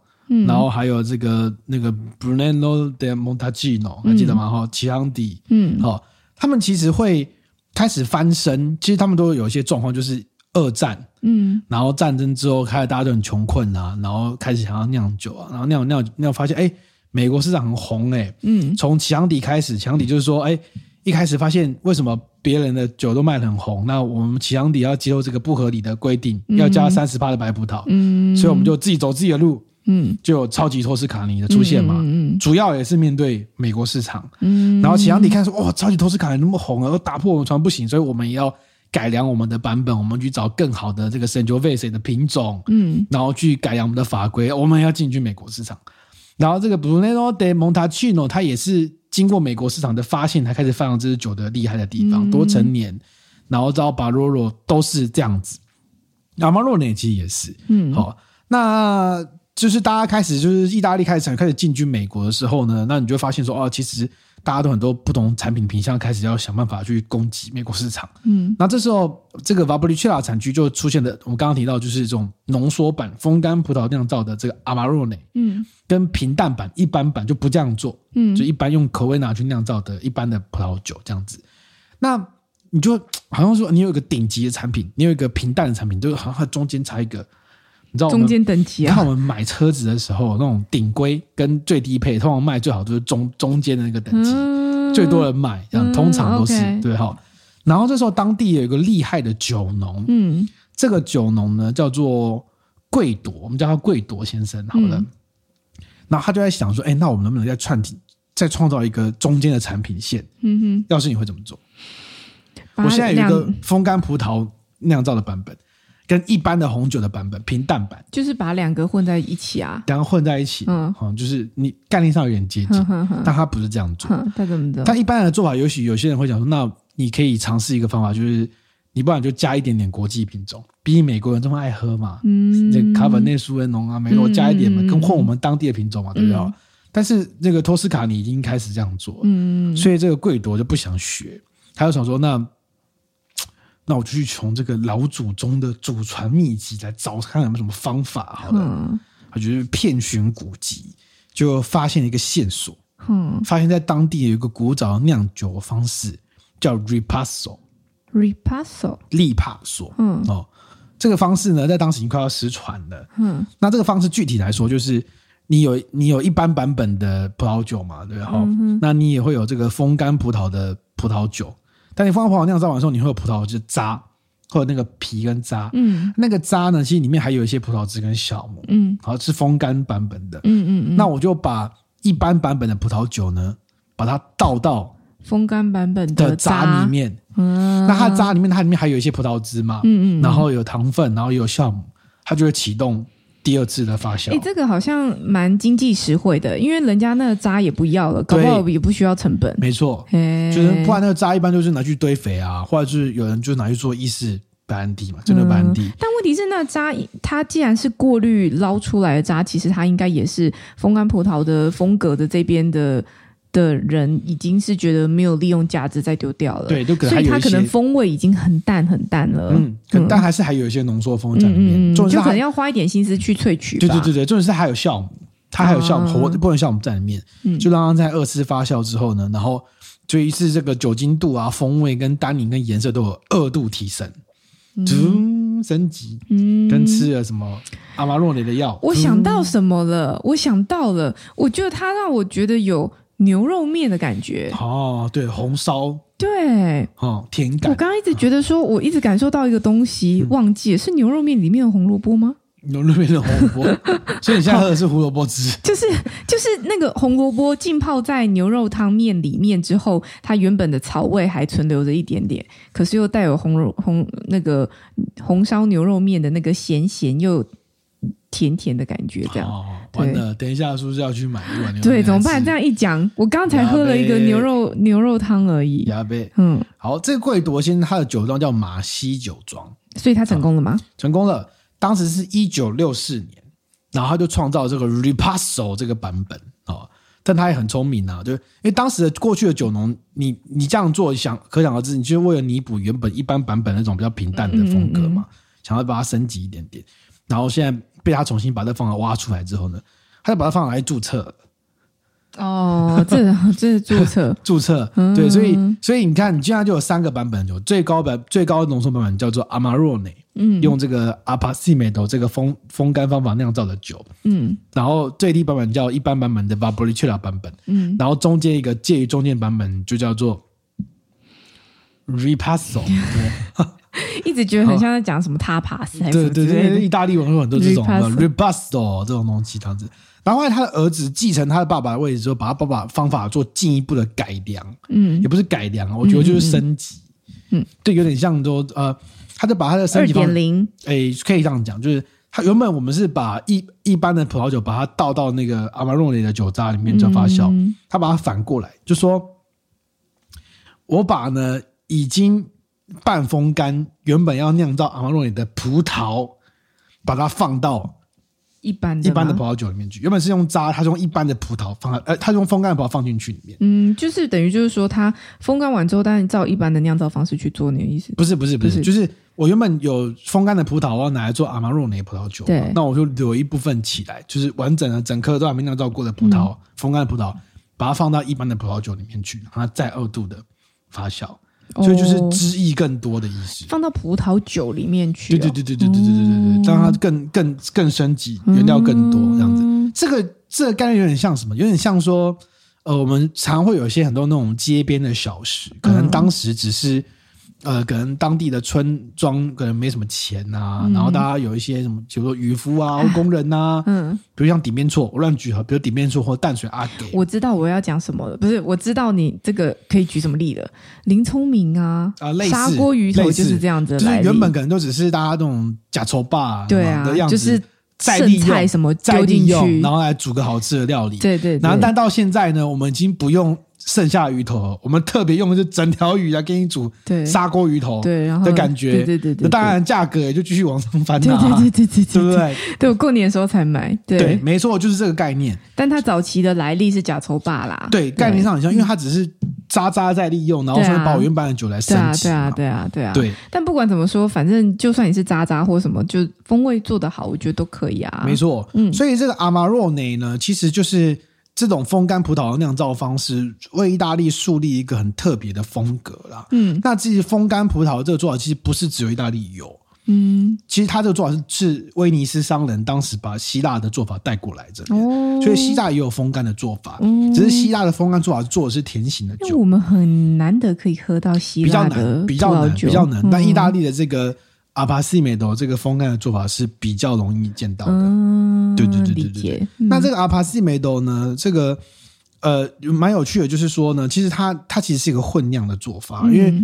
然后还有这个那个 Brunello del Montalcino，还记得吗？哈、嗯，齐昂底，嗯，好，他们其实会开始翻身。其实他们都有一些状况，就是二战，嗯，然后战争之后，开始大家都很穷困啊，然后开始想要酿酒啊，然后酿酿酿，发现哎。美国市场很红诶、欸，嗯，从强底开始，强底就是说，哎，一开始发现为什么别人的酒都卖得很红，那我们强底要接受这个不合理的规定，嗯、要加三十趴的白葡萄，嗯，所以我们就自己走自己的路，嗯，就有超级托斯卡尼的出现嘛，嗯，嗯主要也是面对美国市场，嗯，然后强底看说，哇，超级托斯卡尼那么红啊，都打破我们船不行，所以我们也要改良我们的版本，我们去找更好的这个 Sangiovese 的品种，嗯，然后去改良我们的法规，我们要进军美国市场。然后这个 Brunello del Montalcino 它也是经过美国市场的发现，才开始发扬这支酒的厉害的地方，多陈年，然后到巴罗罗都是这样子。阿玛罗呢其实也是，嗯，好，那就是大家开始就是意大利开始开始进军美国的时候呢，那你就会发现说，哦，其实大家都很多不同产品品相开始要想办法去攻击美国市场，嗯，那这时候这个 Valpolicella 产区就出现的，我们刚刚提到就是这种浓缩版风干葡萄酿造的这个阿玛罗内，嗯，跟平淡版一般版就不这样做，嗯，就一般用口味拿去酿造的一般的葡萄酒这样子，那。你就好像说，你有一个顶级的产品，你有一个平淡的产品，就好像它中间差一个，你知道吗？中间等级啊。看我们买车子的时候，那种顶规跟最低配，通常卖最好就是中中间的那个等级，嗯、最多人买，这样通常都是、嗯 okay、对哈。然后这时候当地有一个厉害的酒农，嗯，这个酒农呢叫做贵朵，我们叫他贵朵先生，好了。然后他就在想说，哎，那我们能不能再创再创造一个中间的产品线？嗯哼，要是你会怎么做？我现在有一个风干葡萄酿造的版本，跟一般的红酒的版本平淡版，就是把两个混在一起啊，两个混在一起，嗯，就是你概念上有点接近，呵呵但他不是这样做，他怎么的？他一般的做法，也许有些人会讲说，那你可以尝试一个方法，就是你不然就加一点点国际品种，毕竟美国人这么爱喝嘛，嗯，这卡本内苏维浓啊，美国加一点嘛，跟混我们当地的品种嘛，对不对？嗯、但是那个托斯卡尼已经开始这样做，嗯，所以这个贵多就不想学，他就想说那。那我就去从这个老祖宗的祖传秘籍来找看有没有什么方法。好的，嗯、他就是遍寻古籍，就发现了一个线索。嗯，发现在当地有一个古早的酿酒方式，叫 Ripasso。Ripasso，利帕索。嗯，哦，这个方式呢，在当时已经快要失传了。嗯，那这个方式具体来说，就是你有你有一般版本的葡萄酒嘛，对吧？嗯，那你也会有这个风干葡萄的葡萄酒。但你放到葡萄酿造完之后，你会有葡萄汁渣，或者那个皮跟渣。嗯，那个渣呢，其实里面还有一些葡萄汁跟酵母。嗯，好，是风干版本的。嗯嗯嗯。那我就把一般版本的葡萄酒呢，把它倒到风干版本的渣里面。嗯。那它渣里面，它里面还有一些葡萄汁嘛。嗯嗯。然后有糖分，然后有酵母，它就会启动。第二次的发酵，哎，这个好像蛮经济实惠的，因为人家那个渣也不要了，搞不好也不需要成本。没错，就是不然那个渣一般就是拿去堆肥啊，或者是有人就拿去做意式白兰地嘛，真的白兰地。但问题是，那渣它既然是过滤捞出来的渣，其实它应该也是风干葡萄的风格的这边的。的人已经是觉得没有利用价值，再丢掉了，对，所以它可能风味已经很淡很淡了，嗯，但还是还有一些浓缩风味在里面，就可能要花一点心思去萃取。对对对对，重点是还有酵母，它还有酵母，活不能酵母在里面，就让它在二次发酵之后呢，然后就一次这个酒精度啊、风味跟单宁跟颜色都有二度提升，嗯，升级，嗯，跟吃了什么阿玛洛内的药，我想到什么了？我想到了，我觉得它让我觉得有。牛肉面的感觉哦，对，红烧，对，哦，甜感。我刚刚一直觉得说，我一直感受到一个东西，嗯、忘记了是牛肉面里面的红萝卜吗？牛肉面的红萝卜，所以你现在喝的是胡萝卜汁，就是就是那个红萝卜浸泡在牛肉汤面里面之后，它原本的草味还存留着一点点，可是又带有红肉红那个红烧牛肉面的那个咸咸又。甜甜的感觉，这样。哦，完了，等一下是不是要去买一碗牛肉？对，怎么办？这样一讲，我刚才喝了一个牛肉牛肉汤而已。亚贝，嗯，好，这个贵夺先它的酒庄叫马西酒庄，所以它成功了吗？成功了，当时是一九六四年，然后他就创造这个 Ripasso 这个版本哦，但他也很聪明啊，就因为当时的过去的酒农，你你这样做，想可想而知，你就是为了弥补原本一般版本那种比较平淡的风格嘛，嗯嗯嗯，想要把它升级一点点，然后现在。被他重新把这方法挖出来之后呢，他就把它放来注册。哦，这这是注册，注册。对，所以所以你看，你现在就有三个版本，有最高版最高浓缩版本叫做 Amarone，嗯，用这个 Appassimento 这个风风干方法酿造的酒，嗯，然后最低版本叫一般版本的 Valpolicella 版本，嗯，然后中间一个介于中间版本就叫做 Ripasso。对。一直觉得很像在讲什么 tapas，对对 对，意大利文有很多这种 Repasso 这种东西，这样子。然后后来他的儿子继承他的爸爸的位置之后，把他爸爸方法做进一步的改良，嗯，也不是改良，我觉得就是升级，嗯，对，有点像说呃，他就把他的升级二点零，哎，可以这样讲，就是他原本我们是把一一般的葡萄酒把它倒到那个阿玛诺里的酒渣里面做发酵，他把它反过来，就说我把呢已经。半风干原本要酿造阿玛洛尼的葡萄，把它放到。一般的一般的葡萄酒里面去，原本是用渣，它是用一般的葡萄放在，呃，它用风干的葡萄放进去里面。嗯，就是等于就是说，它风干完之后，当然照一般的酿造方式去做，那个意思？不是，不是，不是，就是我原本有风干的葡萄，我要拿来做阿玛洛内葡萄酒，对，那我就留一部分起来，就是完整的整颗都还没酿造过的葡萄，嗯、风干的葡萄，把它放到一般的葡萄酒里面去，让它再二度的发酵。所以就是汁液更多的意思，放到葡萄酒里面去，哦。对对对对对对对对对对，让它更更更升级，原料更多这样子。这个这个概念有点像什么？有点像说，呃，我们常会有一些很多那种街边的小食，可能当时只是。呃，可能当地的村庄可能没什么钱呐、啊嗯，然后大家有一些什么，比如说渔夫啊、工人呐、啊，嗯，比如像底面错，我乱举哈，比如底面错或淡水阿给，我知道我要讲什么了，不是，我知道你这个可以举什么例了，林聪明啊，啊，类似砂锅鱼头就是这样子，就是原本可能都只是大家这种假愁霸，对啊，的样子就是剩菜什么丢进去，然后来煮个好吃的料理，对对，对，然后但到现在呢，我们已经不用。剩下鱼头，我们特别用的是整条鱼来给你煮砂锅鱼头，对，然后的感觉，对对对对，那当然价格也就继续往上翻，对对对对对对，对不对？对，我过年的时候才买，对，对没错，就是这个概念。但它早期的来历是假抽霸啦，对，概念上很像，因为它只是渣渣在利用，然后说把我原版的酒来升级，对啊，对啊，对啊，对。但不管怎么说，反正就算你是渣渣或什么，就风味做得好，我觉得都可以啊。没错，嗯，所以这个阿玛若内呢，其实就是。这种风干葡萄的酿造方式，为意大利树立一个很特别的风格啦。嗯，那其实风干葡萄这个做法，其实不是只有意大利有。嗯，其实它这个做法是是威尼斯商人当时把希腊的做法带过来这边，哦，所以希腊也有风干的做法。嗯，只是希腊的风干做法做的是甜型的酒。我们很难得可以喝到希腊的比较难，比较难，但意大利的这个。阿帕西梅多这个风干的做法是比较容易见到的，嗯、对对对对对。嗯、那这个阿帕西梅多呢，这个呃蛮有趣的，就是说呢，其实它它其实是一个混酿的做法，嗯、因为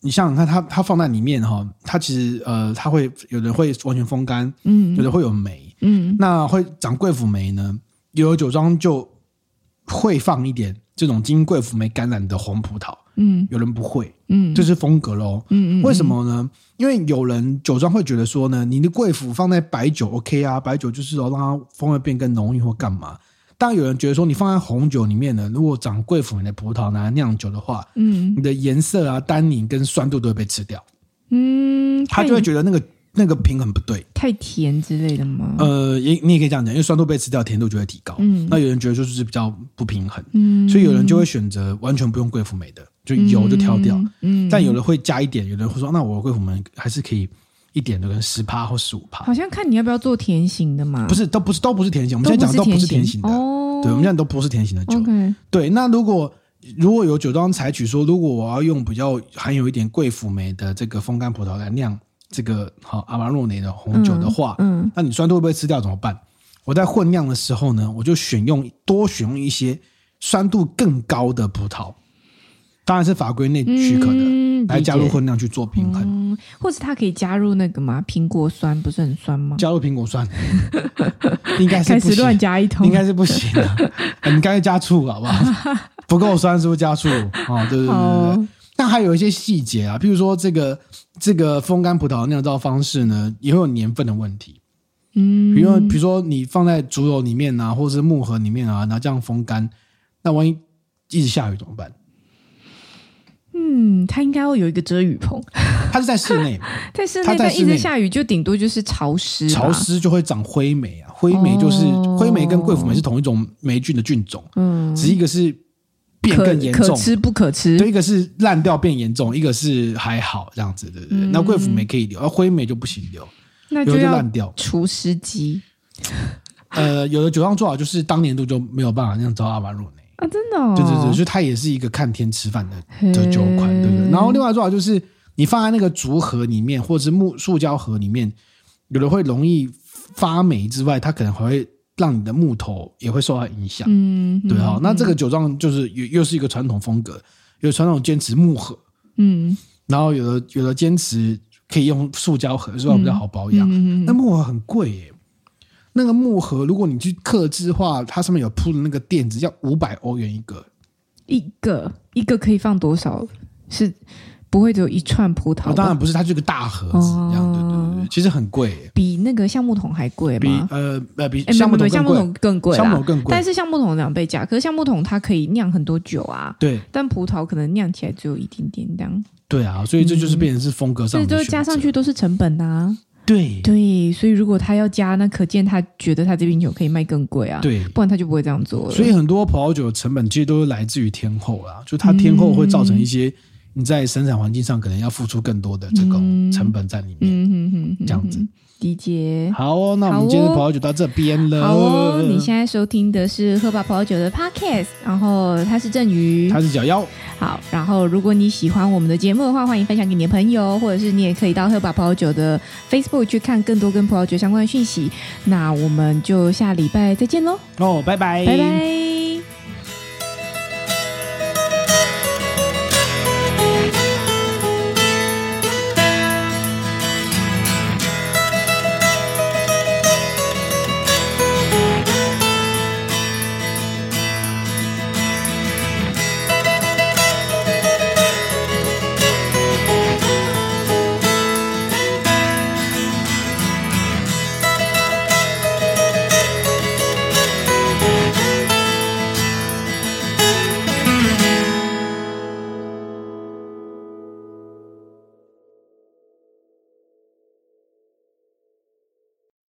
你想想看，它它放在里面哈，它其实呃它会有的会完全风干，嗯，有的会有霉，嗯，那会长贵腐霉呢，有的酒庄就会放一点这种经贵腐霉感染的红葡萄。嗯，有人不会，嗯，这是风格喽，嗯嗯，为什么呢？因为有人酒庄会觉得说呢，你的贵腐放在白酒 OK 啊，白酒就是说让它风味变更浓郁或干嘛。当有人觉得说你放在红酒里面呢，如果长贵腐的葡萄拿来酿酒的话，嗯，你的颜色啊、单宁跟酸度都会被吃掉，嗯，他就会觉得那个。那个平衡不对，太甜之类的吗？呃，也你也可以这样讲，因为酸度被吃掉，甜度就会提高。嗯，那有人觉得就是比较不平衡，嗯，所以有人就会选择完全不用贵腐莓的，就油就挑掉。嗯，但有的会加一点，有的会说，那我贵腐莓还是可以一点的，跟十趴或十五趴。好像看你要不要做甜型的嘛？不是，都不是，都不是甜型。我们现在讲的都不是甜型的。哦，对，我们现在都不是甜型的酒。对，那如果如果有酒庄采取说，如果我要用比较含有一点贵腐梅的这个风干葡萄来酿。这个好阿玛洛内的红酒的话，嗯，嗯，那你酸度会不会吃掉怎么办？我在混酿的时候呢，我就选用多选用一些酸度更高的葡萄，当然是法规内许可的，嗯、来加入混酿去做平衡。嗯、或者他可以加入那个吗？苹果酸不是很酸吗？加入苹果酸，应该是不始乱加一通，应该是不行的。你干脆加醋好不好？不够酸是不是加醋？哦，对对对对对。那还有一些细节啊，譬如说这个这个风干葡萄酿造方式呢，也会有年份的问题。嗯，比如说比如说你放在竹篓里面啊，或者是木盒里面啊，然后这样风干，那万一一直下雨怎么办？嗯，它应该会有一个遮雨棚。它是在室内，在室内，但一直下雨就顶多就是潮湿，潮湿就会长灰霉啊。灰霉就是、哦、灰霉跟贵腐霉是同一种霉菌的菌种，嗯，只一个是。变更严重，可吃不可吃。对，一个是烂掉变严重，一个是还好这样子，对不对？嗯、那贵腐霉可以留，而灰霉就不行留，那就要烂掉。除湿机。呃，有的酒庄做好就是当年度就没有办法那样招阿巴洛内啊，真的、哦。对对对，所以它也是一个看天吃饭的的酒款，对不对？然后另外做法就是你放在那个竹盒里面，或者是木塑胶盒里面，有的会容易发霉之外，它可能还会。让你的木头也会受到影响，嗯，对哈、哦。那这个酒庄就是又又是一个传统风格，有传统坚持木盒，嗯，然后有的有的坚持可以用塑胶盒，是吧？比较好保养。嗯、那木盒很贵耶，那个木盒如果你去刻制化，它上面有铺的那个垫子，要五百欧元一个，一个一个可以放多少？是不会只有一串葡萄。当然不是，它就是个大盒子这样，对对对，其实很贵，比那个橡木桶还贵吗？比呃呃比橡木桶橡木桶更贵，橡木桶更贵，但是橡木桶两倍价，可是橡木桶它可以酿很多酒啊。对，但葡萄可能酿起来只有一点点这样。对啊，所以这就是变成是风格上，所以就加上去都是成本呐。对对，所以如果他要加，那可见他觉得他这瓶酒可以卖更贵啊。对，不然他就不会这样做了。所以很多葡萄酒的成本其实都是来自于天候啦，就它天候会造成一些你在生产环境上可能要付出更多的这种成本在里面。这样子。理解。好哦，那我们今天的葡萄酒到这边了。好哦，你现在收听的是喝吧葡萄酒的 Podcast，然后他是郑宇，他是小妖。好，然后如果你喜欢我们的节目的话，欢迎分享给你的朋友，或者是你也可以到喝吧葡萄酒的 Facebook 去看更多跟葡萄酒相关的讯息。那我们就下礼拜再见喽。哦，拜拜，拜拜。